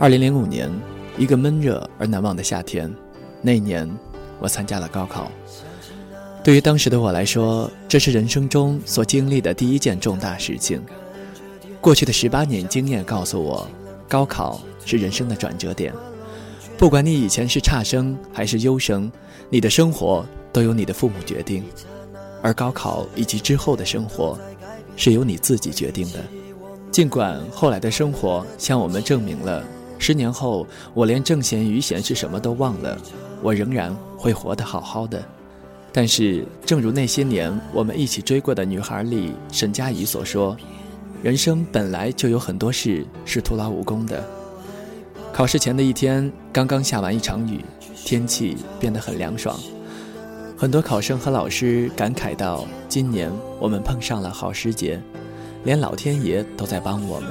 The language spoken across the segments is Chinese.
二零零五年，一个闷热而难忘的夏天，那一年，我参加了高考。对于当时的我来说，这是人生中所经历的第一件重大事情。过去的十八年经验告诉我，高考是人生的转折点。不管你以前是差生还是优生，你的生活都由你的父母决定，而高考以及之后的生活，是由你自己决定的。尽管后来的生活向我们证明了。十年后，我连正弦余弦是什么都忘了，我仍然会活得好好的。但是，正如那些年我们一起追过的女孩里沈佳宜所说，人生本来就有很多事是徒劳无功的。考试前的一天，刚刚下完一场雨，天气变得很凉爽，很多考生和老师感慨道：“今年我们碰上了好时节，连老天爷都在帮我们。”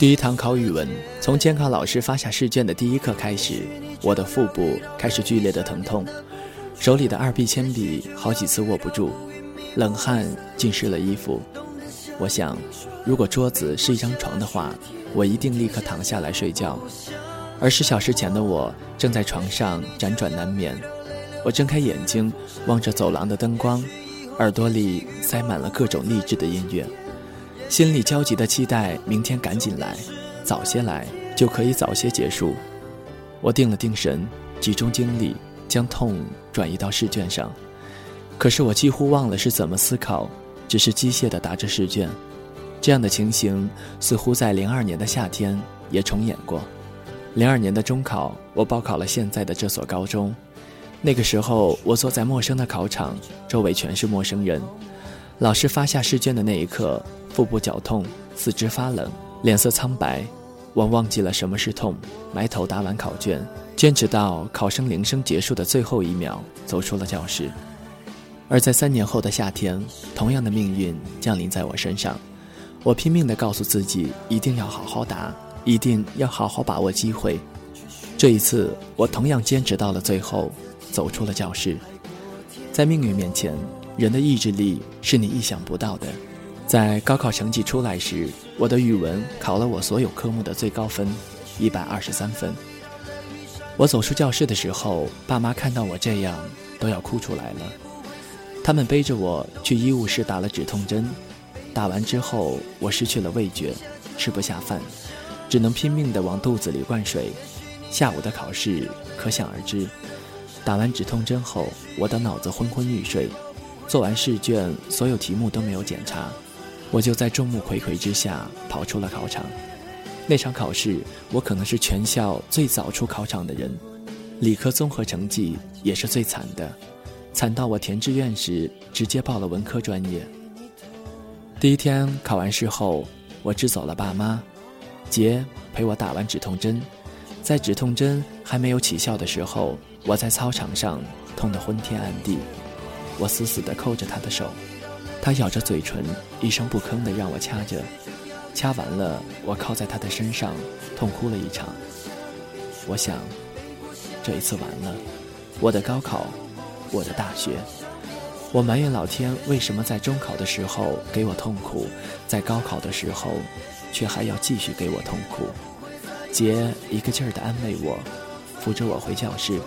第一堂考语文，从监考老师发下试卷的第一刻开始，我的腹部开始剧烈的疼痛，手里的二 B 铅笔好几次握不住，冷汗浸湿了衣服。我想，如果桌子是一张床的话，我一定立刻躺下来睡觉。而十小时前的我正在床上辗转难眠。我睁开眼睛，望着走廊的灯光，耳朵里塞满了各种励志的音乐。心里焦急的期待明天赶紧来，早些来就可以早些结束。我定了定神，集中精力，将痛转移到试卷上。可是我几乎忘了是怎么思考，只是机械地答着试卷。这样的情形似乎在零二年的夏天也重演过。零二年的中考，我报考了现在的这所高中。那个时候，我坐在陌生的考场，周围全是陌生人。老师发下试卷的那一刻。腹部绞痛，四肢发冷，脸色苍白，我忘记了什么是痛，埋头答完考卷，坚持到考生铃声结束的最后一秒，走出了教室。而在三年后的夏天，同样的命运降临在我身上，我拼命地告诉自己，一定要好好答，一定要好好把握机会。这一次，我同样坚持到了最后，走出了教室。在命运面前，人的意志力是你意想不到的。在高考成绩出来时，我的语文考了我所有科目的最高分，一百二十三分。我走出教室的时候，爸妈看到我这样，都要哭出来了。他们背着我去医务室打了止痛针，打完之后，我失去了味觉，吃不下饭，只能拼命地往肚子里灌水。下午的考试可想而知，打完止痛针后，我的脑子昏昏欲睡，做完试卷，所有题目都没有检查。我就在众目睽睽之下跑出了考场。那场考试，我可能是全校最早出考场的人，理科综合成绩也是最惨的，惨到我填志愿时直接报了文科专业。第一天考完试后，我支走了爸妈，杰陪我打完止痛针，在止痛针还没有起效的时候，我在操场上痛得昏天暗地，我死死地扣着他的手。他咬着嘴唇，一声不吭地让我掐着，掐完了，我靠在他的身上，痛哭了一场。我想，这一次完了，我的高考，我的大学。我埋怨老天，为什么在中考的时候给我痛苦，在高考的时候，却还要继续给我痛苦。杰一个劲儿地安慰我，扶着我回教室。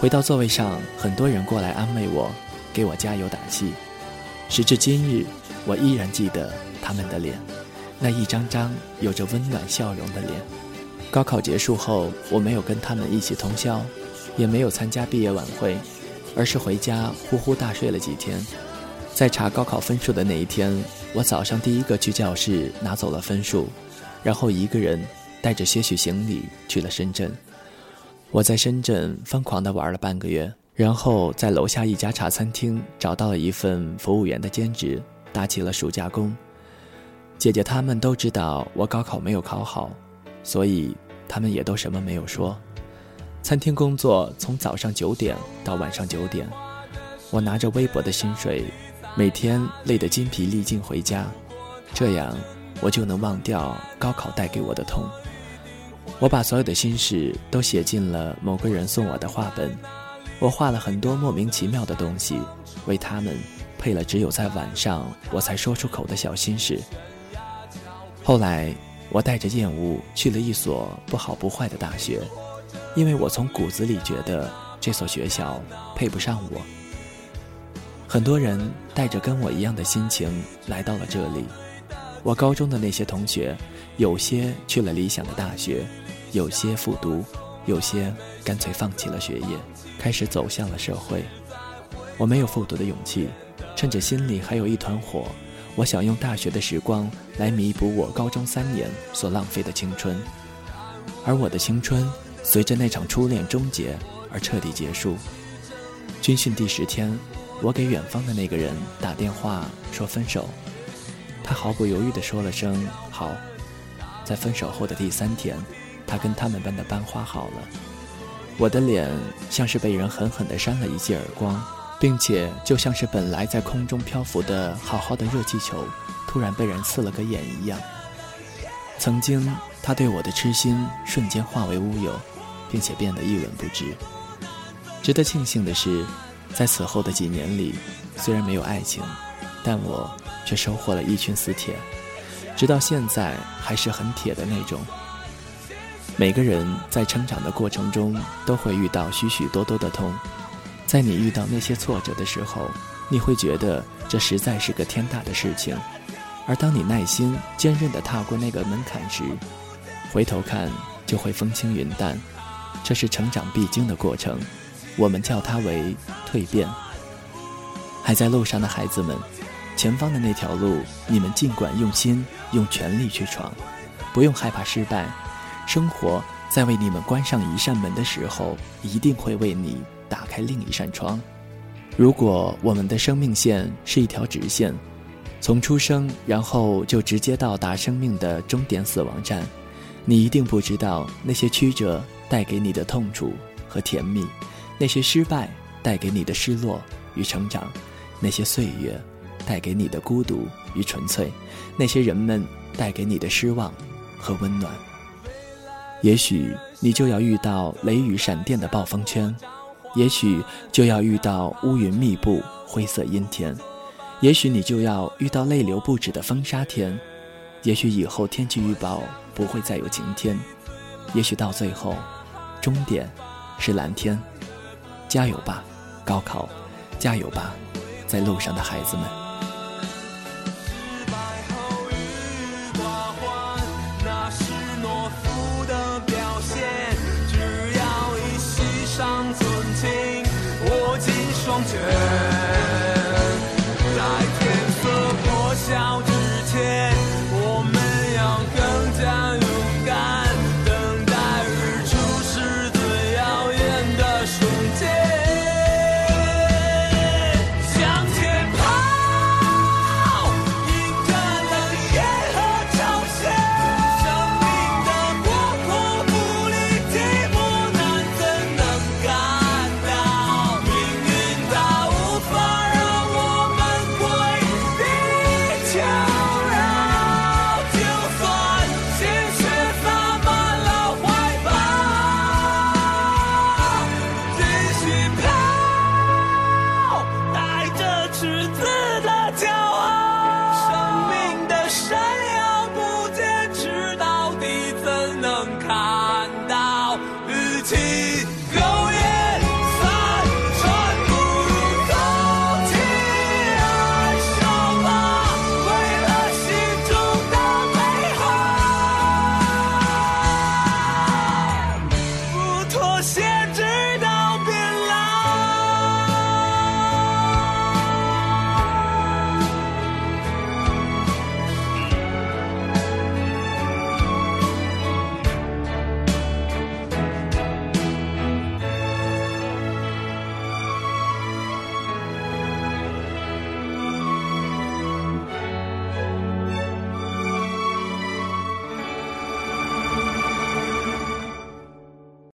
回到座位上，很多人过来安慰我，给我加油打气。时至今日，我依然记得他们的脸，那一张张有着温暖笑容的脸。高考结束后，我没有跟他们一起通宵，也没有参加毕业晚会，而是回家呼呼大睡了几天。在查高考分数的那一天，我早上第一个去教室拿走了分数，然后一个人带着些许行李去了深圳。我在深圳疯狂地玩了半个月。然后在楼下一家茶餐厅找到了一份服务员的兼职，打起了暑假工。姐姐他们都知道我高考没有考好，所以他们也都什么没有说。餐厅工作从早上九点到晚上九点，我拿着微薄的薪水，每天累得筋疲力尽回家，这样我就能忘掉高考带给我的痛。我把所有的心事都写进了某个人送我的画本。我画了很多莫名其妙的东西，为他们配了只有在晚上我才说出口的小心事。后来，我带着厌恶去了一所不好不坏的大学，因为我从骨子里觉得这所学校配不上我。很多人带着跟我一样的心情来到了这里。我高中的那些同学，有些去了理想的大学，有些复读，有些干脆放弃了学业，开始走向了社会。我没有复读的勇气，趁着心里还有一团火。我想用大学的时光来弥补我高中三年所浪费的青春，而我的青春随着那场初恋终结而彻底结束。军训第十天，我给远方的那个人打电话说分手，他毫不犹豫地说了声好。在分手后的第三天，他跟他们班的班花好了。我的脸像是被人狠狠地扇了一记耳光。并且就像是本来在空中漂浮的好好的热气球，突然被人刺了个眼一样。曾经他对我的痴心瞬间化为乌有，并且变得一文不值。值得庆幸的是，在此后的几年里，虽然没有爱情，但我却收获了一群死铁，直到现在还是很铁的那种。每个人在成长的过程中都会遇到许许多多的痛。在你遇到那些挫折的时候，你会觉得这实在是个天大的事情；而当你耐心、坚韧地踏过那个门槛时，回头看就会风轻云淡。这是成长必经的过程，我们叫它为蜕变。还在路上的孩子们，前方的那条路，你们尽管用心、用全力去闯，不用害怕失败。生活在为你们关上一扇门的时候，一定会为你。打开另一扇窗。如果我们的生命线是一条直线，从出生然后就直接到达生命的终点死亡站，你一定不知道那些曲折带给你的痛楚和甜蜜，那些失败带给你的失落与成长，那些岁月带给你的孤独与纯粹，那些人们带给你的失望和温暖。也许你就要遇到雷雨闪电的暴风圈。也许就要遇到乌云密布、灰色阴天；也许你就要遇到泪流不止的风沙天；也许以后天气预报不会再有晴天；也许到最后，终点是蓝天。加油吧，高考！加油吧，在路上的孩子们！双肩。